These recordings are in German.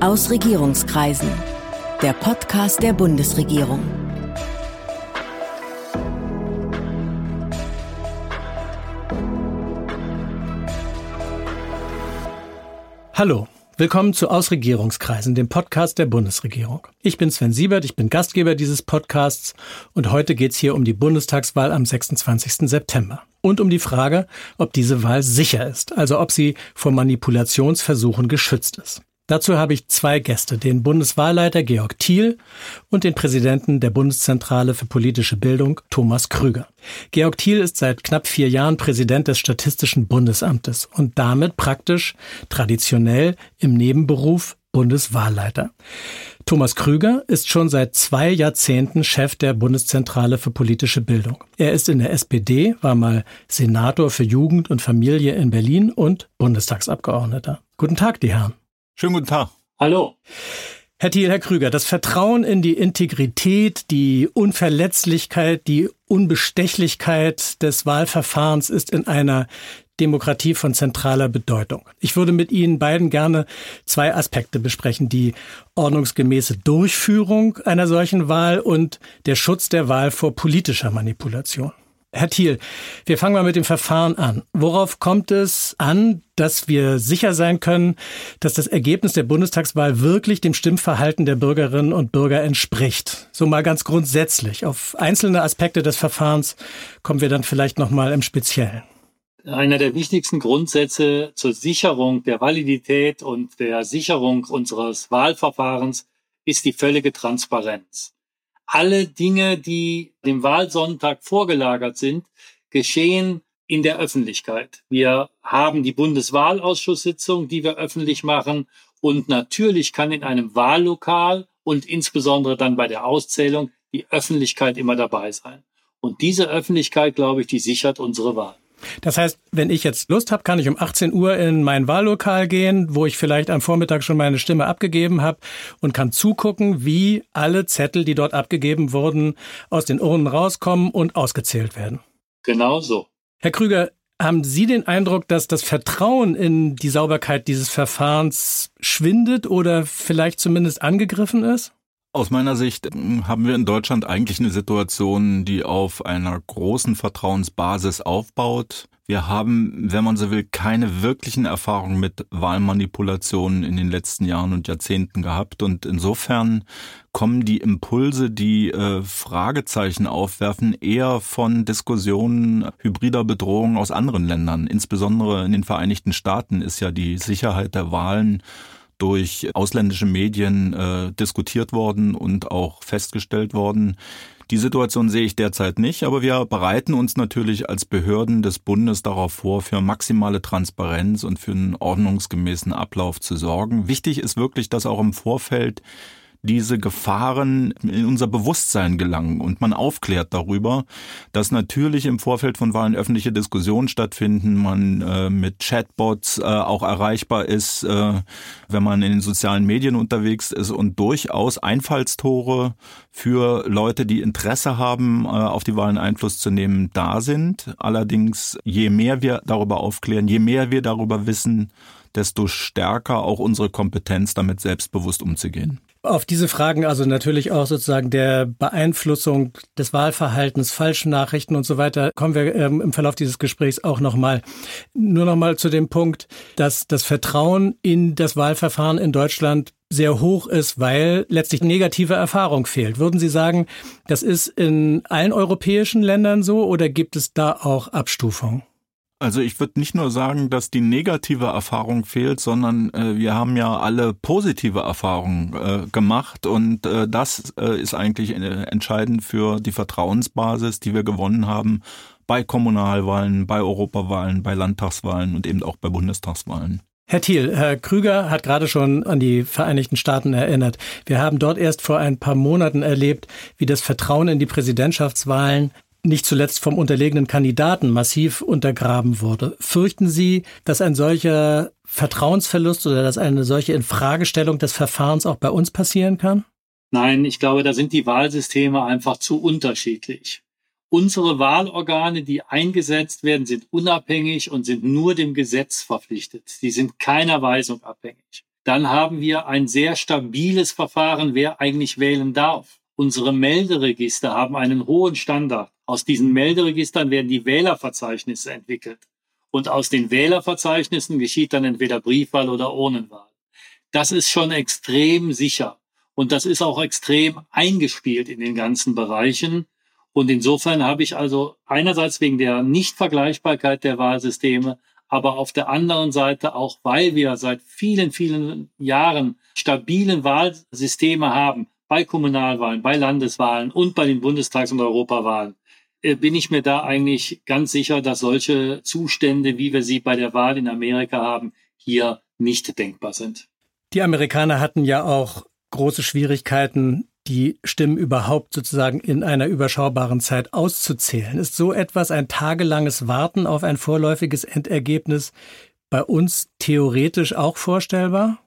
Aus Regierungskreisen. Der Podcast der Bundesregierung. Hallo. Willkommen zu Ausregierungskreisen, dem Podcast der Bundesregierung. Ich bin Sven Siebert, ich bin Gastgeber dieses Podcasts und heute geht es hier um die Bundestagswahl am 26. September und um die Frage, ob diese Wahl sicher ist, also ob sie vor Manipulationsversuchen geschützt ist. Dazu habe ich zwei Gäste, den Bundeswahlleiter Georg Thiel und den Präsidenten der Bundeszentrale für politische Bildung Thomas Krüger. Georg Thiel ist seit knapp vier Jahren Präsident des Statistischen Bundesamtes und damit praktisch traditionell im Nebenberuf Bundeswahlleiter. Thomas Krüger ist schon seit zwei Jahrzehnten Chef der Bundeszentrale für politische Bildung. Er ist in der SPD, war mal Senator für Jugend und Familie in Berlin und Bundestagsabgeordneter. Guten Tag, die Herren. Schönen guten Tag. Hallo. Herr Thiel, Herr Krüger, das Vertrauen in die Integrität, die Unverletzlichkeit, die Unbestechlichkeit des Wahlverfahrens ist in einer Demokratie von zentraler Bedeutung. Ich würde mit Ihnen beiden gerne zwei Aspekte besprechen. Die ordnungsgemäße Durchführung einer solchen Wahl und der Schutz der Wahl vor politischer Manipulation. Herr Thiel, wir fangen mal mit dem Verfahren an. Worauf kommt es an, dass wir sicher sein können, dass das Ergebnis der Bundestagswahl wirklich dem Stimmverhalten der Bürgerinnen und Bürger entspricht? So mal ganz grundsätzlich. Auf einzelne Aspekte des Verfahrens kommen wir dann vielleicht noch mal im Speziellen. Einer der wichtigsten Grundsätze zur Sicherung der Validität und der Sicherung unseres Wahlverfahrens ist die völlige Transparenz alle Dinge, die dem Wahlsonntag vorgelagert sind, geschehen in der Öffentlichkeit. Wir haben die Bundeswahlausschusssitzung, die wir öffentlich machen. Und natürlich kann in einem Wahllokal und insbesondere dann bei der Auszählung die Öffentlichkeit immer dabei sein. Und diese Öffentlichkeit, glaube ich, die sichert unsere Wahl. Das heißt, wenn ich jetzt Lust habe, kann ich um 18 Uhr in mein Wahllokal gehen, wo ich vielleicht am Vormittag schon meine Stimme abgegeben habe und kann zugucken, wie alle Zettel, die dort abgegeben wurden, aus den Urnen rauskommen und ausgezählt werden. Genau so. Herr Krüger, haben Sie den Eindruck, dass das Vertrauen in die Sauberkeit dieses Verfahrens schwindet oder vielleicht zumindest angegriffen ist? Aus meiner Sicht hm, haben wir in Deutschland eigentlich eine Situation, die auf einer großen Vertrauensbasis aufbaut. Wir haben, wenn man so will, keine wirklichen Erfahrungen mit Wahlmanipulationen in den letzten Jahren und Jahrzehnten gehabt. Und insofern kommen die Impulse, die äh, Fragezeichen aufwerfen, eher von Diskussionen hybrider Bedrohungen aus anderen Ländern. Insbesondere in den Vereinigten Staaten ist ja die Sicherheit der Wahlen durch ausländische Medien äh, diskutiert worden und auch festgestellt worden. Die Situation sehe ich derzeit nicht, aber wir bereiten uns natürlich als Behörden des Bundes darauf vor, für maximale Transparenz und für einen ordnungsgemäßen Ablauf zu sorgen. Wichtig ist wirklich, dass auch im Vorfeld diese Gefahren in unser Bewusstsein gelangen und man aufklärt darüber, dass natürlich im Vorfeld von Wahlen öffentliche Diskussionen stattfinden, man äh, mit Chatbots äh, auch erreichbar ist, äh, wenn man in den sozialen Medien unterwegs ist und durchaus Einfallstore für Leute, die Interesse haben, äh, auf die Wahlen Einfluss zu nehmen, da sind. Allerdings, je mehr wir darüber aufklären, je mehr wir darüber wissen, desto stärker auch unsere Kompetenz, damit selbstbewusst umzugehen. Auf diese Fragen, also natürlich auch sozusagen der Beeinflussung des Wahlverhaltens, falschen Nachrichten und so weiter, kommen wir ähm, im Verlauf dieses Gesprächs auch nochmal. Nur nochmal zu dem Punkt, dass das Vertrauen in das Wahlverfahren in Deutschland sehr hoch ist, weil letztlich negative Erfahrung fehlt. Würden Sie sagen, das ist in allen europäischen Ländern so oder gibt es da auch Abstufungen? Also ich würde nicht nur sagen, dass die negative Erfahrung fehlt, sondern äh, wir haben ja alle positive Erfahrungen äh, gemacht und äh, das äh, ist eigentlich äh, entscheidend für die Vertrauensbasis, die wir gewonnen haben bei Kommunalwahlen, bei Europawahlen, bei Landtagswahlen und eben auch bei Bundestagswahlen. Herr Thiel, Herr Krüger hat gerade schon an die Vereinigten Staaten erinnert. Wir haben dort erst vor ein paar Monaten erlebt, wie das Vertrauen in die Präsidentschaftswahlen nicht zuletzt vom unterlegenen Kandidaten massiv untergraben wurde. Fürchten Sie, dass ein solcher Vertrauensverlust oder dass eine solche Infragestellung des Verfahrens auch bei uns passieren kann? Nein, ich glaube, da sind die Wahlsysteme einfach zu unterschiedlich. Unsere Wahlorgane, die eingesetzt werden, sind unabhängig und sind nur dem Gesetz verpflichtet. Die sind keiner Weisung abhängig. dann haben wir ein sehr stabiles Verfahren, wer eigentlich wählen darf. Unsere Melderegister haben einen hohen Standard. Aus diesen Melderegistern werden die Wählerverzeichnisse entwickelt. Und aus den Wählerverzeichnissen geschieht dann entweder Briefwahl oder Urnenwahl. Das ist schon extrem sicher. Und das ist auch extrem eingespielt in den ganzen Bereichen. Und insofern habe ich also einerseits wegen der Nichtvergleichbarkeit der Wahlsysteme, aber auf der anderen Seite auch, weil wir seit vielen, vielen Jahren stabilen Wahlsysteme haben, bei Kommunalwahlen, bei Landeswahlen und bei den Bundestags- und Europawahlen, äh, bin ich mir da eigentlich ganz sicher, dass solche Zustände, wie wir sie bei der Wahl in Amerika haben, hier nicht denkbar sind. Die Amerikaner hatten ja auch große Schwierigkeiten, die Stimmen überhaupt sozusagen in einer überschaubaren Zeit auszuzählen. Ist so etwas ein tagelanges Warten auf ein vorläufiges Endergebnis bei uns theoretisch auch vorstellbar?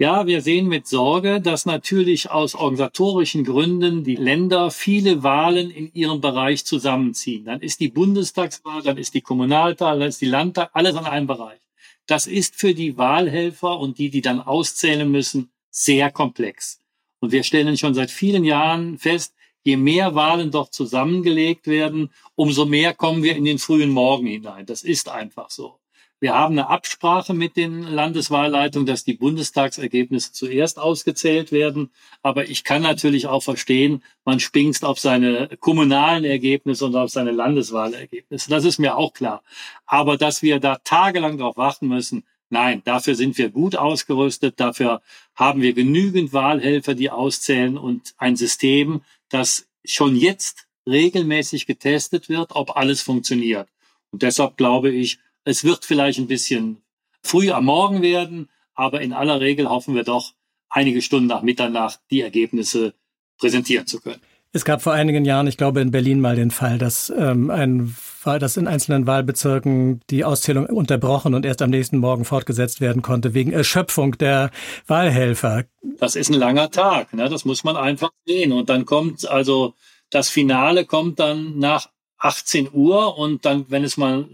Ja, wir sehen mit Sorge, dass natürlich aus organisatorischen Gründen die Länder viele Wahlen in ihrem Bereich zusammenziehen. Dann ist die Bundestagswahl, dann ist die Kommunalwahl, dann ist die Landtag, alles an einem Bereich. Das ist für die Wahlhelfer und die, die dann auszählen müssen, sehr komplex. Und wir stellen schon seit vielen Jahren fest, je mehr Wahlen dort zusammengelegt werden, umso mehr kommen wir in den frühen Morgen hinein. Das ist einfach so. Wir haben eine Absprache mit den Landeswahlleitungen, dass die Bundestagsergebnisse zuerst ausgezählt werden. Aber ich kann natürlich auch verstehen, man spingst auf seine kommunalen Ergebnisse und auf seine Landeswahlergebnisse. Das ist mir auch klar. Aber dass wir da tagelang darauf warten müssen, nein, dafür sind wir gut ausgerüstet. Dafür haben wir genügend Wahlhelfer, die auszählen und ein System, das schon jetzt regelmäßig getestet wird, ob alles funktioniert. Und deshalb glaube ich, es wird vielleicht ein bisschen früh am Morgen werden, aber in aller Regel hoffen wir doch, einige Stunden nach Mitternacht die Ergebnisse präsentieren zu können. Es gab vor einigen Jahren, ich glaube in Berlin mal den Fall, dass ähm, ein dass in einzelnen Wahlbezirken die Auszählung unterbrochen und erst am nächsten Morgen fortgesetzt werden konnte wegen Erschöpfung der Wahlhelfer. Das ist ein langer Tag, ne? das muss man einfach sehen. Und dann kommt also das Finale kommt dann nach 18 Uhr und dann, wenn es mal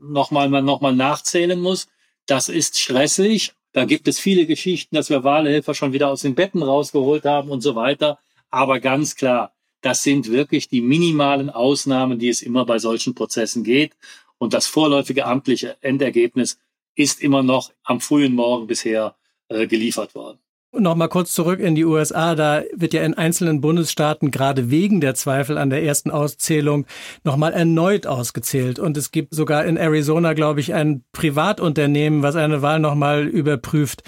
nochmal man nochmal nachzählen muss. Das ist stressig. Da gibt es viele Geschichten, dass wir Wahlhelfer schon wieder aus den Betten rausgeholt haben und so weiter. Aber ganz klar, das sind wirklich die minimalen Ausnahmen, die es immer bei solchen Prozessen geht. Und das vorläufige amtliche Endergebnis ist immer noch am frühen Morgen bisher äh, geliefert worden. Nochmal kurz zurück in die USA. Da wird ja in einzelnen Bundesstaaten gerade wegen der Zweifel an der ersten Auszählung nochmal erneut ausgezählt. Und es gibt sogar in Arizona, glaube ich, ein Privatunternehmen, was eine Wahl nochmal überprüft.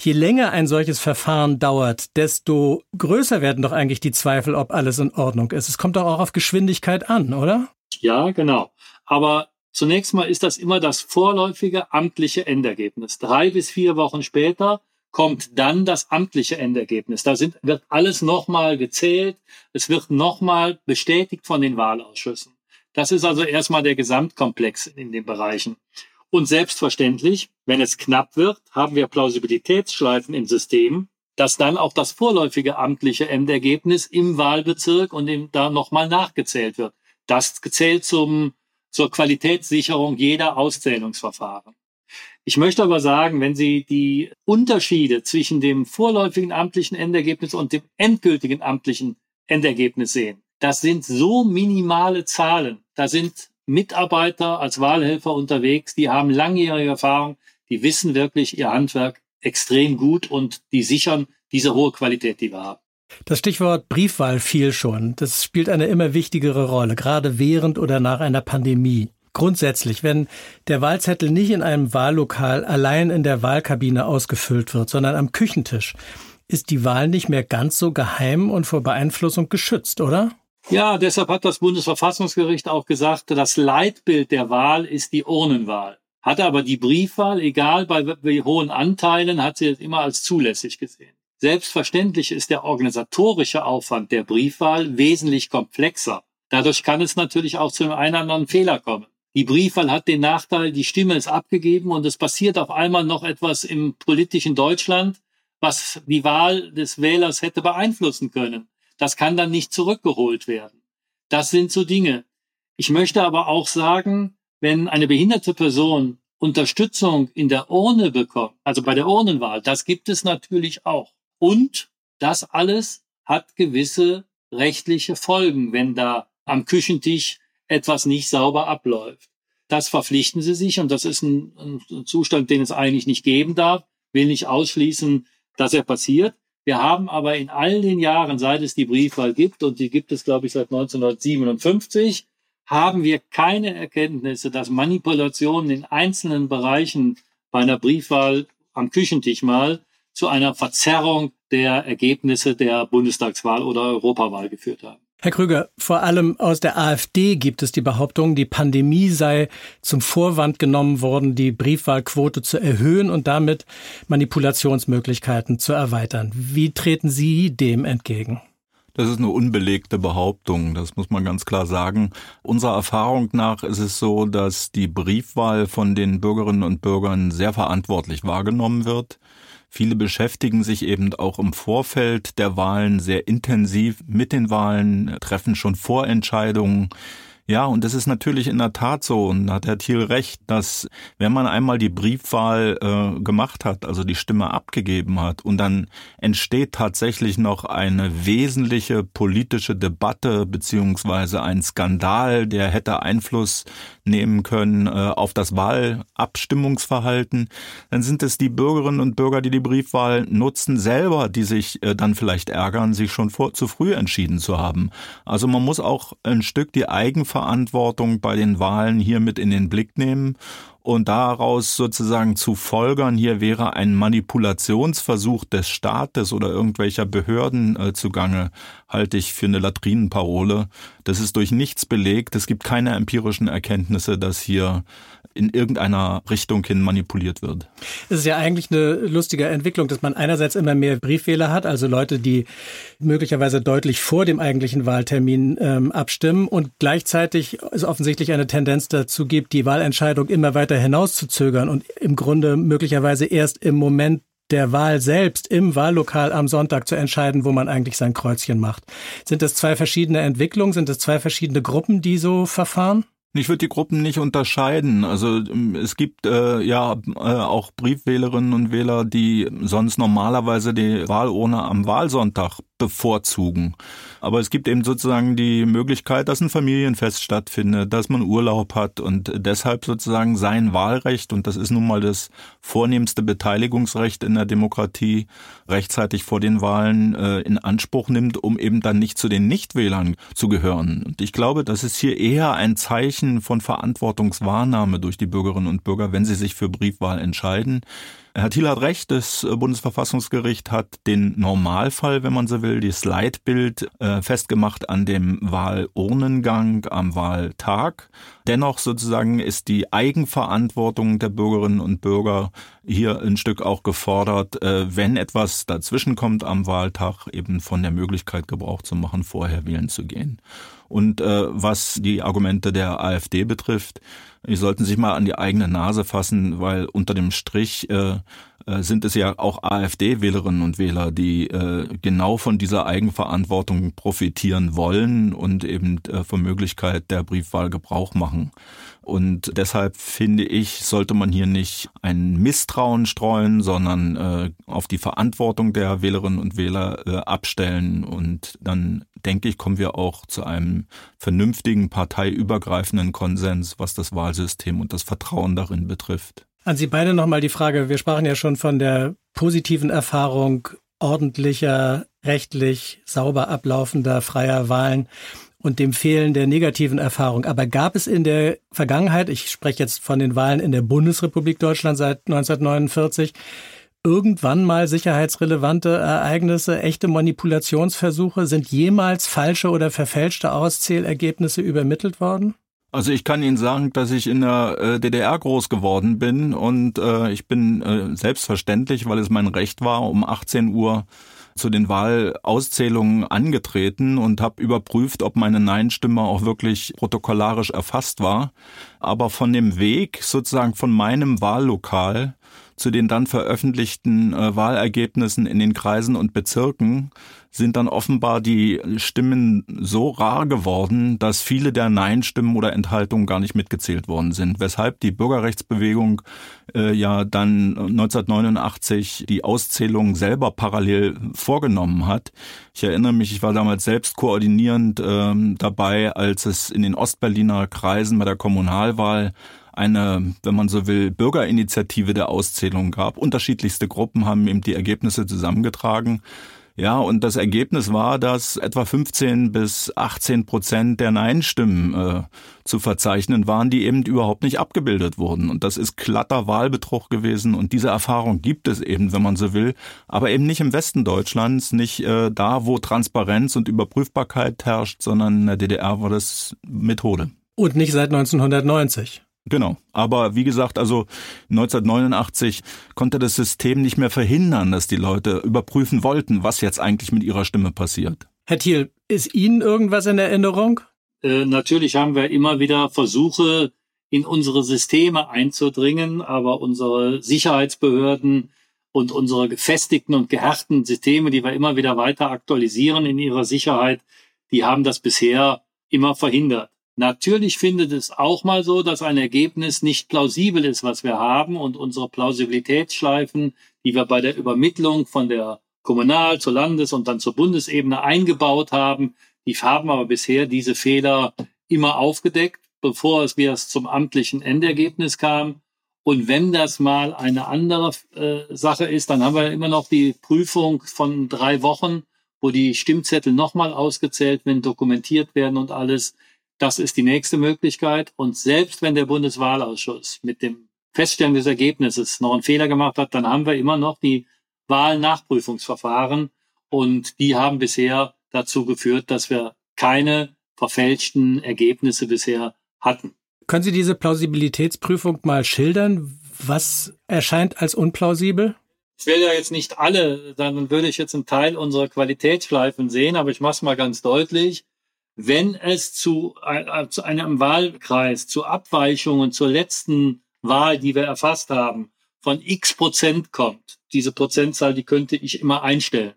Je länger ein solches Verfahren dauert, desto größer werden doch eigentlich die Zweifel, ob alles in Ordnung ist. Es kommt doch auch auf Geschwindigkeit an, oder? Ja, genau. Aber zunächst mal ist das immer das vorläufige amtliche Endergebnis. Drei bis vier Wochen später kommt dann das amtliche Endergebnis. Da sind, wird alles nochmal gezählt. Es wird nochmal bestätigt von den Wahlausschüssen. Das ist also erstmal der Gesamtkomplex in den Bereichen. Und selbstverständlich, wenn es knapp wird, haben wir Plausibilitätsschleifen im System, dass dann auch das vorläufige amtliche Endergebnis im Wahlbezirk und im, da nochmal nachgezählt wird. Das gezählt zum, zur Qualitätssicherung jeder Auszählungsverfahren. Ich möchte aber sagen, wenn Sie die Unterschiede zwischen dem vorläufigen amtlichen Endergebnis und dem endgültigen amtlichen Endergebnis sehen, das sind so minimale Zahlen. Da sind Mitarbeiter als Wahlhelfer unterwegs, die haben langjährige Erfahrung, die wissen wirklich ihr Handwerk extrem gut und die sichern diese hohe Qualität, die wir haben. Das Stichwort Briefwahl fiel schon. Das spielt eine immer wichtigere Rolle, gerade während oder nach einer Pandemie. Grundsätzlich, wenn der Wahlzettel nicht in einem Wahllokal allein in der Wahlkabine ausgefüllt wird, sondern am Küchentisch, ist die Wahl nicht mehr ganz so geheim und vor Beeinflussung geschützt, oder? Ja, deshalb hat das Bundesverfassungsgericht auch gesagt, das Leitbild der Wahl ist die Urnenwahl. Hat aber die Briefwahl, egal bei wie hohen Anteilen, hat sie es immer als zulässig gesehen. Selbstverständlich ist der organisatorische Aufwand der Briefwahl wesentlich komplexer. Dadurch kann es natürlich auch zu einem einen oder anderen Fehler kommen. Die Briefwahl hat den Nachteil, die Stimme ist abgegeben und es passiert auf einmal noch etwas im politischen Deutschland, was die Wahl des Wählers hätte beeinflussen können. Das kann dann nicht zurückgeholt werden. Das sind so Dinge. Ich möchte aber auch sagen, wenn eine behinderte Person Unterstützung in der Urne bekommt, also bei der Urnenwahl, das gibt es natürlich auch. Und das alles hat gewisse rechtliche Folgen, wenn da am Küchentisch etwas nicht sauber abläuft. Das verpflichten sie sich und das ist ein, ein Zustand, den es eigentlich nicht geben darf. Will nicht ausschließen, dass er passiert. Wir haben aber in all den Jahren, seit es die Briefwahl gibt, und die gibt es, glaube ich, seit 1957, haben wir keine Erkenntnisse, dass Manipulationen in einzelnen Bereichen bei einer Briefwahl am Küchentisch mal zu einer Verzerrung der Ergebnisse der Bundestagswahl oder Europawahl geführt haben. Herr Krüger, vor allem aus der AfD gibt es die Behauptung, die Pandemie sei zum Vorwand genommen worden, die Briefwahlquote zu erhöhen und damit Manipulationsmöglichkeiten zu erweitern. Wie treten Sie dem entgegen? Das ist eine unbelegte Behauptung, das muss man ganz klar sagen. Unserer Erfahrung nach ist es so, dass die Briefwahl von den Bürgerinnen und Bürgern sehr verantwortlich wahrgenommen wird. Viele beschäftigen sich eben auch im Vorfeld der Wahlen sehr intensiv mit den Wahlen, treffen schon Vorentscheidungen. Ja, und das ist natürlich in der Tat so, und da hat Herr Thiel recht, dass wenn man einmal die Briefwahl äh, gemacht hat, also die Stimme abgegeben hat, und dann entsteht tatsächlich noch eine wesentliche politische Debatte beziehungsweise ein Skandal, der hätte Einfluss nehmen können äh, auf das Wahlabstimmungsverhalten, dann sind es die Bürgerinnen und Bürger, die die Briefwahl nutzen, selber, die sich äh, dann vielleicht ärgern, sich schon vor, zu früh entschieden zu haben. Also man muss auch ein Stück die Eigenverantwortung Verantwortung bei den Wahlen hier mit in den Blick nehmen und daraus sozusagen zu folgern, hier wäre ein Manipulationsversuch des Staates oder irgendwelcher Behörden äh, zugange, halte ich für eine Latrinenparole. Das ist durch nichts belegt. Es gibt keine empirischen Erkenntnisse, dass hier in irgendeiner Richtung hin manipuliert wird. Es ist ja eigentlich eine lustige Entwicklung, dass man einerseits immer mehr Briefwähler hat, also Leute, die möglicherweise deutlich vor dem eigentlichen Wahltermin ähm, abstimmen und gleichzeitig es offensichtlich eine Tendenz dazu gibt, die Wahlentscheidung immer weiter hinauszuzögern und im Grunde möglicherweise erst im Moment der Wahl selbst im Wahllokal am Sonntag zu entscheiden, wo man eigentlich sein Kreuzchen macht. Sind das zwei verschiedene Entwicklungen? Sind das zwei verschiedene Gruppen, die so verfahren? Ich würde die Gruppen nicht unterscheiden. Also ähm, es gibt äh, ja äh, auch Briefwählerinnen und Wähler, die sonst normalerweise die Wahlurne am Wahlsonntag bevorzugen. Aber es gibt eben sozusagen die Möglichkeit, dass ein Familienfest stattfindet, dass man Urlaub hat und deshalb sozusagen sein Wahlrecht, und das ist nun mal das vornehmste Beteiligungsrecht in der Demokratie, rechtzeitig vor den Wahlen äh, in Anspruch nimmt, um eben dann nicht zu den Nichtwählern zu gehören. Und ich glaube, das ist hier eher ein Zeichen von Verantwortungswahrnahme durch die Bürgerinnen und Bürger, wenn sie sich für Briefwahl entscheiden. Herr Thiel hat recht, das Bundesverfassungsgericht hat den Normalfall, wenn man so will, das Leitbild äh, festgemacht an dem Wahlurnengang am Wahltag. Dennoch sozusagen ist die Eigenverantwortung der Bürgerinnen und Bürger hier ein Stück auch gefordert, äh, wenn etwas dazwischenkommt am Wahltag, eben von der Möglichkeit Gebrauch zu machen, vorher wählen zu gehen. Und äh, was die Argumente der AfD betrifft, die sollten sich mal an die eigene Nase fassen, weil unter dem Strich äh, äh, sind es ja auch AfD-Wählerinnen und Wähler, die äh, genau von dieser Eigenverantwortung profitieren wollen und eben äh, von Möglichkeit der Briefwahl Gebrauch machen. Und deshalb finde ich, sollte man hier nicht ein Misstrauen streuen, sondern äh, auf die Verantwortung der Wählerinnen und Wähler äh, abstellen. Und dann denke ich, kommen wir auch zu einem vernünftigen parteiübergreifenden Konsens, was das Wahlsystem und das Vertrauen darin betrifft. An Sie beide nochmal die Frage, wir sprachen ja schon von der positiven Erfahrung ordentlicher, rechtlich sauber ablaufender freier Wahlen und dem Fehlen der negativen Erfahrung. Aber gab es in der Vergangenheit, ich spreche jetzt von den Wahlen in der Bundesrepublik Deutschland seit 1949, irgendwann mal sicherheitsrelevante Ereignisse, echte Manipulationsversuche? Sind jemals falsche oder verfälschte Auszählergebnisse übermittelt worden? Also ich kann Ihnen sagen, dass ich in der äh, DDR groß geworden bin und äh, ich bin äh, selbstverständlich, weil es mein Recht war, um 18 Uhr zu den Wahlauszählungen angetreten und habe überprüft, ob meine Nein-Stimme auch wirklich protokollarisch erfasst war. aber von dem Weg sozusagen von meinem Wahllokal zu den dann veröffentlichten äh, Wahlergebnissen in den Kreisen und Bezirken sind dann offenbar die Stimmen so rar geworden, dass viele der Nein-Stimmen oder Enthaltungen gar nicht mitgezählt worden sind, weshalb die Bürgerrechtsbewegung äh, ja dann 1989 die Auszählung selber parallel vorgenommen hat. Ich erinnere mich, ich war damals selbst koordinierend äh, dabei, als es in den Ostberliner Kreisen bei der Kommunalwahl eine, wenn man so will, Bürgerinitiative der Auszählung gab. Unterschiedlichste Gruppen haben eben die Ergebnisse zusammengetragen. Ja, und das Ergebnis war, dass etwa 15 bis 18 Prozent der Nein-Stimmen äh, zu verzeichnen waren, die eben überhaupt nicht abgebildet wurden. Und das ist glatter Wahlbetrug gewesen. Und diese Erfahrung gibt es eben, wenn man so will, aber eben nicht im Westen Deutschlands, nicht äh, da, wo Transparenz und Überprüfbarkeit herrscht, sondern in der DDR war das Methode. Und nicht seit 1990. Genau. Aber wie gesagt, also 1989 konnte das System nicht mehr verhindern, dass die Leute überprüfen wollten, was jetzt eigentlich mit ihrer Stimme passiert. Herr Thiel, ist Ihnen irgendwas in Erinnerung? Äh, natürlich haben wir immer wieder Versuche, in unsere Systeme einzudringen, aber unsere Sicherheitsbehörden und unsere gefestigten und gehärteten Systeme, die wir immer wieder weiter aktualisieren in ihrer Sicherheit, die haben das bisher immer verhindert. Natürlich findet es auch mal so, dass ein Ergebnis nicht plausibel ist, was wir haben und unsere Plausibilitätsschleifen, die wir bei der Übermittlung von der Kommunal- zur Landes- und dann zur Bundesebene eingebaut haben, die haben aber bisher diese Fehler immer aufgedeckt, bevor es wir zum amtlichen Endergebnis kam. Und wenn das mal eine andere äh, Sache ist, dann haben wir immer noch die Prüfung von drei Wochen, wo die Stimmzettel nochmal ausgezählt werden, dokumentiert werden und alles. Das ist die nächste Möglichkeit. Und selbst wenn der Bundeswahlausschuss mit dem Feststellen des Ergebnisses noch einen Fehler gemacht hat, dann haben wir immer noch die Wahlnachprüfungsverfahren. Und die haben bisher dazu geführt, dass wir keine verfälschten Ergebnisse bisher hatten. Können Sie diese Plausibilitätsprüfung mal schildern? Was erscheint als unplausibel? Ich will ja jetzt nicht alle, dann würde ich jetzt einen Teil unserer Qualitätsschleifen sehen, aber ich mache es mal ganz deutlich wenn es zu, äh, zu einem Wahlkreis, zu Abweichungen zur letzten Wahl, die wir erfasst haben, von x Prozent kommt, diese Prozentzahl, die könnte ich immer einstellen,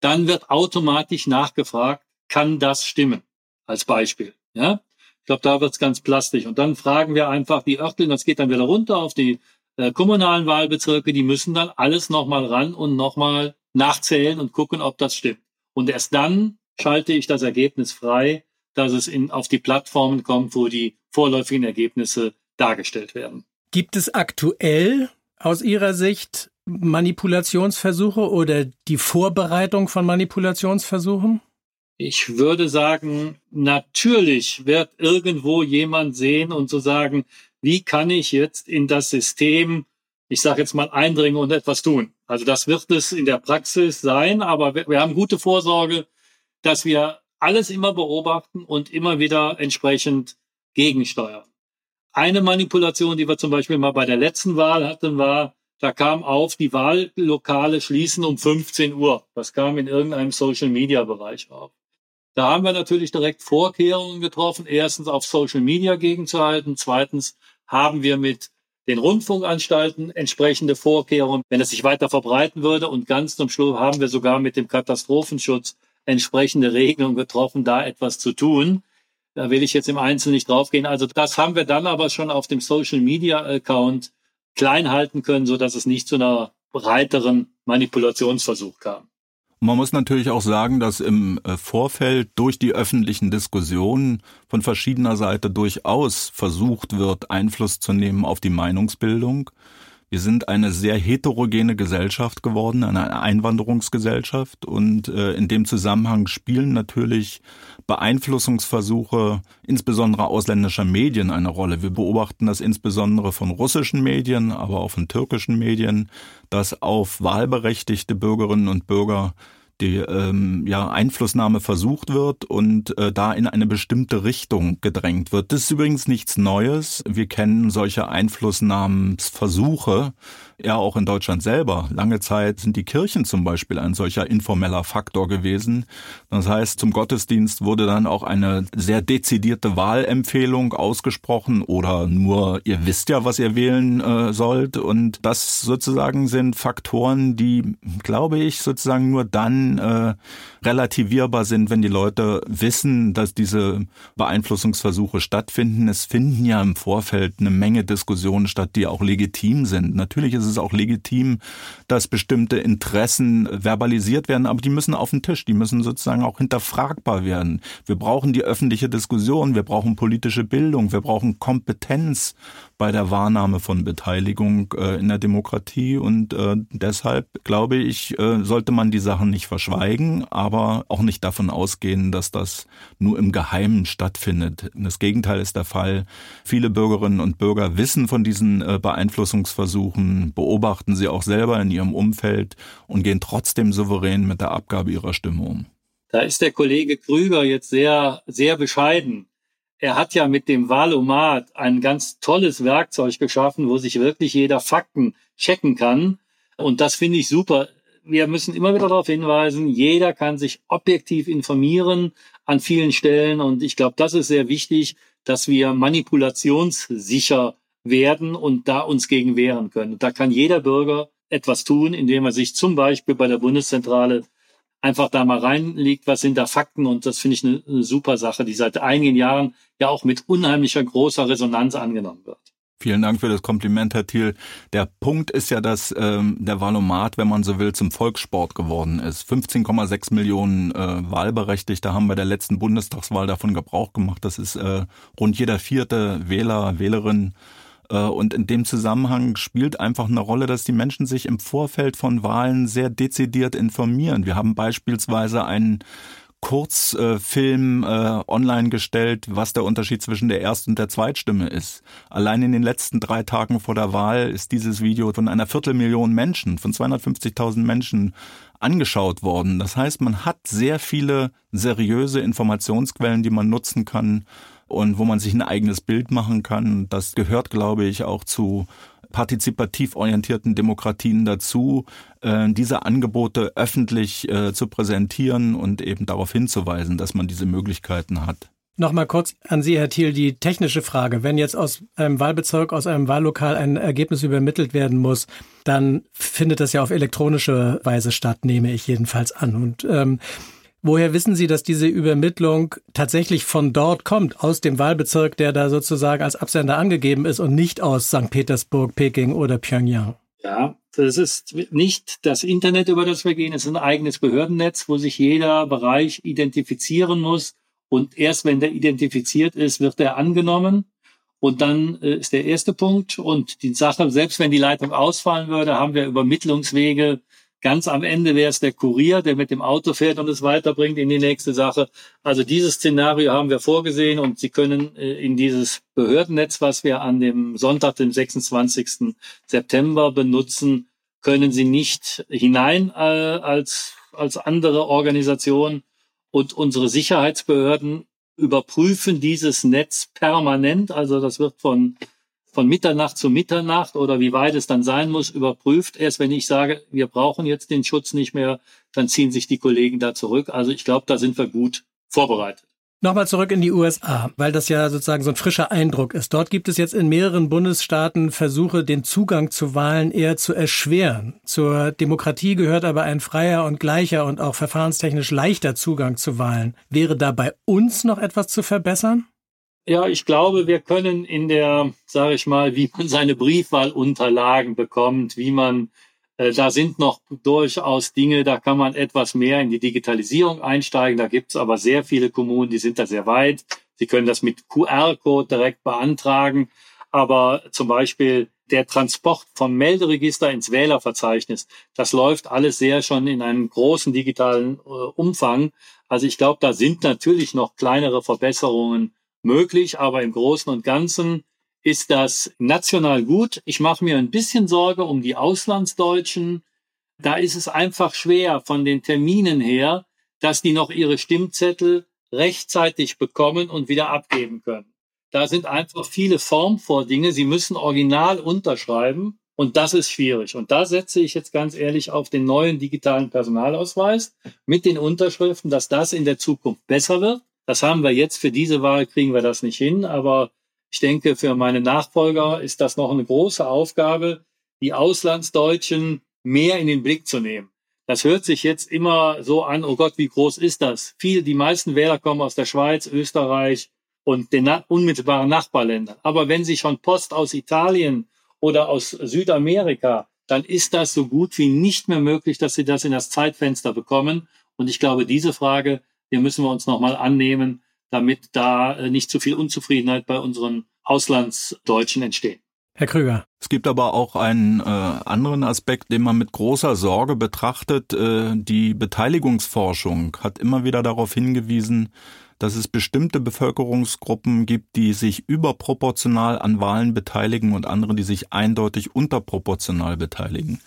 dann wird automatisch nachgefragt, kann das stimmen? Als Beispiel. Ja? Ich glaube, da wird's ganz plastisch. Und dann fragen wir einfach die Örtel, das geht dann wieder runter auf die äh, kommunalen Wahlbezirke, die müssen dann alles nochmal ran und nochmal nachzählen und gucken, ob das stimmt. Und erst dann schalte ich das Ergebnis frei, dass es in, auf die Plattformen kommt, wo die vorläufigen Ergebnisse dargestellt werden. Gibt es aktuell aus Ihrer Sicht Manipulationsversuche oder die Vorbereitung von Manipulationsversuchen? Ich würde sagen, natürlich wird irgendwo jemand sehen und zu so sagen, wie kann ich jetzt in das System, ich sage jetzt mal, eindringen und etwas tun. Also das wird es in der Praxis sein, aber wir, wir haben gute Vorsorge dass wir alles immer beobachten und immer wieder entsprechend gegensteuern. Eine Manipulation, die wir zum Beispiel mal bei der letzten Wahl hatten, war, da kam auf, die Wahllokale schließen um 15 Uhr. Das kam in irgendeinem Social-Media-Bereich auf. Da haben wir natürlich direkt Vorkehrungen getroffen. Erstens auf Social Media gegenzuhalten. Zweitens haben wir mit den Rundfunkanstalten entsprechende Vorkehrungen, wenn es sich weiter verbreiten würde. Und ganz zum Schluss haben wir sogar mit dem Katastrophenschutz entsprechende Regelung getroffen, da etwas zu tun. Da will ich jetzt im Einzelnen nicht draufgehen. Also das haben wir dann aber schon auf dem Social Media Account klein halten können, so dass es nicht zu einer breiteren Manipulationsversuch kam. Man muss natürlich auch sagen, dass im äh, Vorfeld durch die öffentlichen Diskussionen von verschiedener Seite durchaus versucht wird, Einfluss zu nehmen auf die Meinungsbildung. Wir sind eine sehr heterogene Gesellschaft geworden, eine Einwanderungsgesellschaft und äh, in dem Zusammenhang spielen natürlich Beeinflussungsversuche insbesondere ausländischer Medien eine Rolle. Wir beobachten das insbesondere von russischen Medien, aber auch von türkischen Medien, dass auf wahlberechtigte Bürgerinnen und Bürger die ähm, ja, Einflussnahme versucht wird und äh, da in eine bestimmte Richtung gedrängt wird. Das ist übrigens nichts Neues. Wir kennen solche Einflussnahmensversuche ja auch in Deutschland selber. Lange Zeit sind die Kirchen zum Beispiel ein solcher informeller Faktor gewesen. Das heißt, zum Gottesdienst wurde dann auch eine sehr dezidierte Wahlempfehlung ausgesprochen oder nur, ihr wisst ja, was ihr wählen äh, sollt. Und das sozusagen sind Faktoren, die, glaube ich, sozusagen nur dann äh, relativierbar sind, wenn die Leute wissen, dass diese Beeinflussungsversuche stattfinden. Es finden ja im Vorfeld eine Menge Diskussionen statt, die auch legitim sind. Natürlich ist es auch legitim, dass bestimmte Interessen verbalisiert werden, aber die müssen auf den Tisch, die müssen sozusagen auch hinterfragbar werden. Wir brauchen die öffentliche Diskussion, wir brauchen politische Bildung, wir brauchen Kompetenz bei der Wahrnahme von Beteiligung äh, in der Demokratie und äh, deshalb glaube ich, äh, sollte man die Sachen nicht verschweigen, aber auch nicht davon ausgehen, dass das nur im Geheimen stattfindet. Das Gegenteil ist der Fall. Viele Bürgerinnen und Bürger wissen von diesen Beeinflussungsversuchen, beobachten sie auch selber in ihrem Umfeld und gehen trotzdem souverän mit der Abgabe ihrer Stimme um. Da ist der Kollege Krüger jetzt sehr, sehr bescheiden er hat ja mit dem Valomat ein ganz tolles Werkzeug geschaffen, wo sich wirklich jeder Fakten checken kann. Und das finde ich super. Wir müssen immer wieder darauf hinweisen, jeder kann sich objektiv informieren an vielen Stellen. Und ich glaube, das ist sehr wichtig, dass wir manipulationssicher werden und da uns gegen wehren können. Da kann jeder Bürger etwas tun, indem er sich zum Beispiel bei der Bundeszentrale einfach da mal reinliegt, was sind da Fakten und das finde ich eine, eine super Sache, die seit einigen Jahren ja auch mit unheimlicher großer Resonanz angenommen wird. Vielen Dank für das Kompliment, Herr Thiel. Der Punkt ist ja, dass ähm, der Wahlomat, wenn man so will, zum Volkssport geworden ist. 15,6 Millionen äh, Wahlberechtigte haben bei der letzten Bundestagswahl davon Gebrauch gemacht. Das ist äh, rund jeder vierte Wähler, Wählerin äh, und in dem Zusammenhang spielt einfach eine Rolle, dass die Menschen sich im Vorfeld von Wahlen sehr dezidiert informieren. Wir haben beispielsweise einen Kurzfilm äh, online gestellt, was der Unterschied zwischen der Erst- und der Zweitstimme ist. Allein in den letzten drei Tagen vor der Wahl ist dieses Video von einer Viertelmillion Menschen, von 250.000 Menschen angeschaut worden. Das heißt, man hat sehr viele seriöse Informationsquellen, die man nutzen kann, und wo man sich ein eigenes Bild machen kann. Das gehört, glaube ich, auch zu partizipativ orientierten Demokratien dazu, äh, diese Angebote öffentlich äh, zu präsentieren und eben darauf hinzuweisen, dass man diese Möglichkeiten hat. Nochmal kurz an Sie, Herr Thiel, die technische Frage. Wenn jetzt aus einem Wahlbezirk, aus einem Wahllokal ein Ergebnis übermittelt werden muss, dann findet das ja auf elektronische Weise statt, nehme ich jedenfalls an. Und ähm, Woher wissen Sie, dass diese Übermittlung tatsächlich von dort kommt, aus dem Wahlbezirk, der da sozusagen als Absender angegeben ist und nicht aus St. Petersburg, Peking oder Pyongyang? Ja, das ist nicht das Internet, über das wir gehen. Es ist ein eigenes Behördennetz, wo sich jeder Bereich identifizieren muss. Und erst wenn der identifiziert ist, wird er angenommen. Und dann äh, ist der erste Punkt. Und die Sache, selbst wenn die Leitung ausfallen würde, haben wir Übermittlungswege, Ganz am Ende wäre es der Kurier, der mit dem Auto fährt und es weiterbringt in die nächste Sache. Also dieses Szenario haben wir vorgesehen und Sie können äh, in dieses Behördennetz, was wir an dem Sonntag, dem 26. September benutzen, können Sie nicht hinein äh, als, als andere Organisation. Und unsere Sicherheitsbehörden überprüfen dieses Netz permanent. Also das wird von von Mitternacht zu Mitternacht oder wie weit es dann sein muss, überprüft. Erst wenn ich sage, wir brauchen jetzt den Schutz nicht mehr, dann ziehen sich die Kollegen da zurück. Also ich glaube, da sind wir gut vorbereitet. Nochmal zurück in die USA, weil das ja sozusagen so ein frischer Eindruck ist. Dort gibt es jetzt in mehreren Bundesstaaten Versuche, den Zugang zu Wahlen eher zu erschweren. Zur Demokratie gehört aber ein freier und gleicher und auch verfahrenstechnisch leichter Zugang zu Wahlen. Wäre da bei uns noch etwas zu verbessern? Ja, ich glaube, wir können in der, sage ich mal, wie man seine Briefwahlunterlagen bekommt, wie man, äh, da sind noch durchaus Dinge, da kann man etwas mehr in die Digitalisierung einsteigen. Da gibt's aber sehr viele Kommunen, die sind da sehr weit. Sie können das mit QR-Code direkt beantragen. Aber zum Beispiel der Transport vom Melderegister ins Wählerverzeichnis, das läuft alles sehr schon in einem großen digitalen äh, Umfang. Also ich glaube, da sind natürlich noch kleinere Verbesserungen möglich, aber im Großen und Ganzen ist das national gut. Ich mache mir ein bisschen Sorge um die Auslandsdeutschen. Da ist es einfach schwer von den Terminen her, dass die noch ihre Stimmzettel rechtzeitig bekommen und wieder abgeben können. Da sind einfach viele Formvordinge. Sie müssen original unterschreiben. Und das ist schwierig. Und da setze ich jetzt ganz ehrlich auf den neuen digitalen Personalausweis mit den Unterschriften, dass das in der Zukunft besser wird. Das haben wir jetzt für diese Wahl, kriegen wir das nicht hin. Aber ich denke, für meine Nachfolger ist das noch eine große Aufgabe, die Auslandsdeutschen mehr in den Blick zu nehmen. Das hört sich jetzt immer so an, oh Gott, wie groß ist das? Viel, die meisten Wähler kommen aus der Schweiz, Österreich und den unmittelbaren Nachbarländern. Aber wenn Sie schon Post aus Italien oder aus Südamerika, dann ist das so gut wie nicht mehr möglich, dass Sie das in das Zeitfenster bekommen. Und ich glaube, diese Frage, die müssen wir uns nochmal annehmen, damit da äh, nicht zu viel Unzufriedenheit bei unseren Auslandsdeutschen entsteht. Herr Krüger. Es gibt aber auch einen äh, anderen Aspekt, den man mit großer Sorge betrachtet. Äh, die Beteiligungsforschung hat immer wieder darauf hingewiesen, dass es bestimmte Bevölkerungsgruppen gibt, die sich überproportional an Wahlen beteiligen und andere, die sich eindeutig unterproportional beteiligen.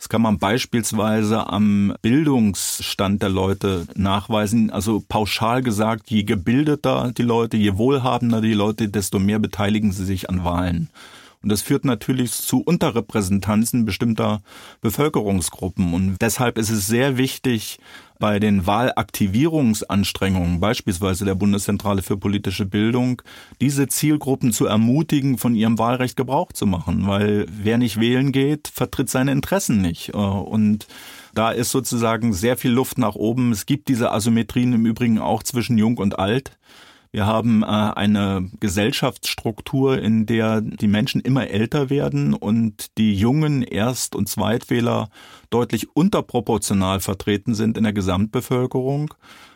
Das kann man beispielsweise am Bildungsstand der Leute nachweisen. Also pauschal gesagt, je gebildeter die Leute, je wohlhabender die Leute, desto mehr beteiligen sie sich an Wahlen. Und das führt natürlich zu Unterrepräsentanzen bestimmter Bevölkerungsgruppen. Und deshalb ist es sehr wichtig, bei den Wahlaktivierungsanstrengungen, beispielsweise der Bundeszentrale für politische Bildung, diese Zielgruppen zu ermutigen, von ihrem Wahlrecht Gebrauch zu machen. Weil wer nicht wählen geht, vertritt seine Interessen nicht. Und da ist sozusagen sehr viel Luft nach oben. Es gibt diese Asymmetrien im Übrigen auch zwischen Jung und Alt. Wir haben äh, eine Gesellschaftsstruktur, in der die Menschen immer älter werden und die jungen Erst- und Zweitwähler deutlich unterproportional vertreten sind in der Gesamtbevölkerung.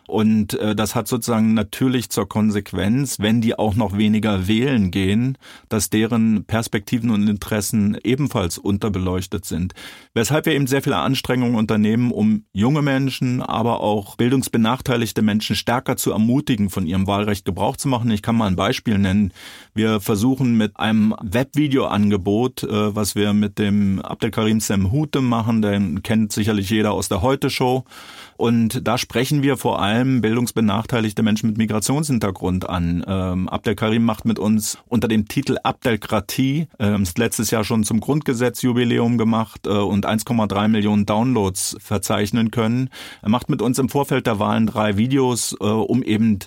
Und äh, das hat sozusagen natürlich zur Konsequenz, wenn die auch noch weniger wählen gehen, dass deren Perspektiven und Interessen ebenfalls unterbeleuchtet sind. Weshalb wir eben sehr viele Anstrengungen unternehmen, um junge Menschen, aber auch bildungsbenachteiligte Menschen stärker zu ermutigen, von ihrem Wahlrecht Gebrauch zu machen. Ich kann mal ein Beispiel nennen. Wir versuchen mit einem Webvideoangebot, äh, was wir mit dem Abdelkarim Semhute machen, den kennt sicherlich jeder aus der Heute-Show. Und da sprechen wir vor allem bildungsbenachteiligte Menschen mit Migrationshintergrund an. Ähm, Abdelkarim macht mit uns unter dem Titel Abdelkratie, äh, ist letztes Jahr schon zum Grundgesetzjubiläum gemacht äh, und 1,3 Millionen Downloads verzeichnen können. Er macht mit uns im Vorfeld der Wahlen drei Videos, äh, um eben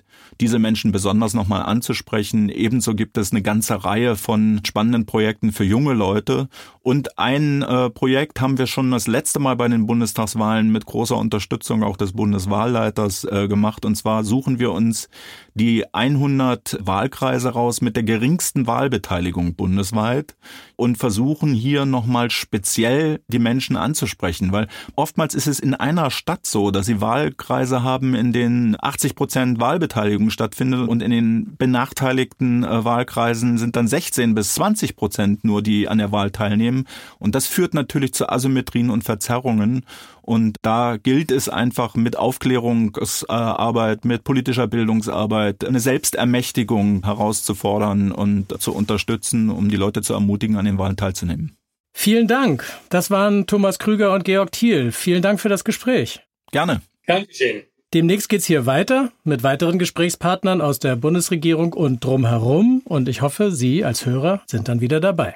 diese Menschen besonders nochmal anzusprechen. Ebenso gibt es eine ganze Reihe von spannenden Projekten für junge Leute. Und ein äh, Projekt haben wir schon das letzte Mal bei den Bundestagswahlen mit großer Unterstützung auch des Bundeswahlleiters äh, gemacht. Und zwar suchen wir uns die 100 Wahlkreise raus mit der geringsten Wahlbeteiligung bundesweit und versuchen hier nochmal speziell die Menschen anzusprechen, weil oftmals ist es in einer Stadt so, dass sie Wahlkreise haben, in denen 80 Prozent Wahlbeteiligung stattfindet und in den benachteiligten äh, Wahlkreisen sind dann 16 bis 20 Prozent nur, die an der Wahl teilnehmen. Und das führt natürlich zu Asymmetrien und Verzerrungen. Und da gilt es einfach mit Aufklärungsarbeit, mit politischer Bildungsarbeit, eine Selbstermächtigung herauszufordern und zu unterstützen, um die Leute zu ermutigen, an den Wahlen teilzunehmen. Vielen Dank. Das waren Thomas Krüger und Georg Thiel. Vielen Dank für das Gespräch. Gerne. Dankeschön. Demnächst geht's hier weiter mit weiteren Gesprächspartnern aus der Bundesregierung und drumherum. Und ich hoffe, Sie als Hörer sind dann wieder dabei.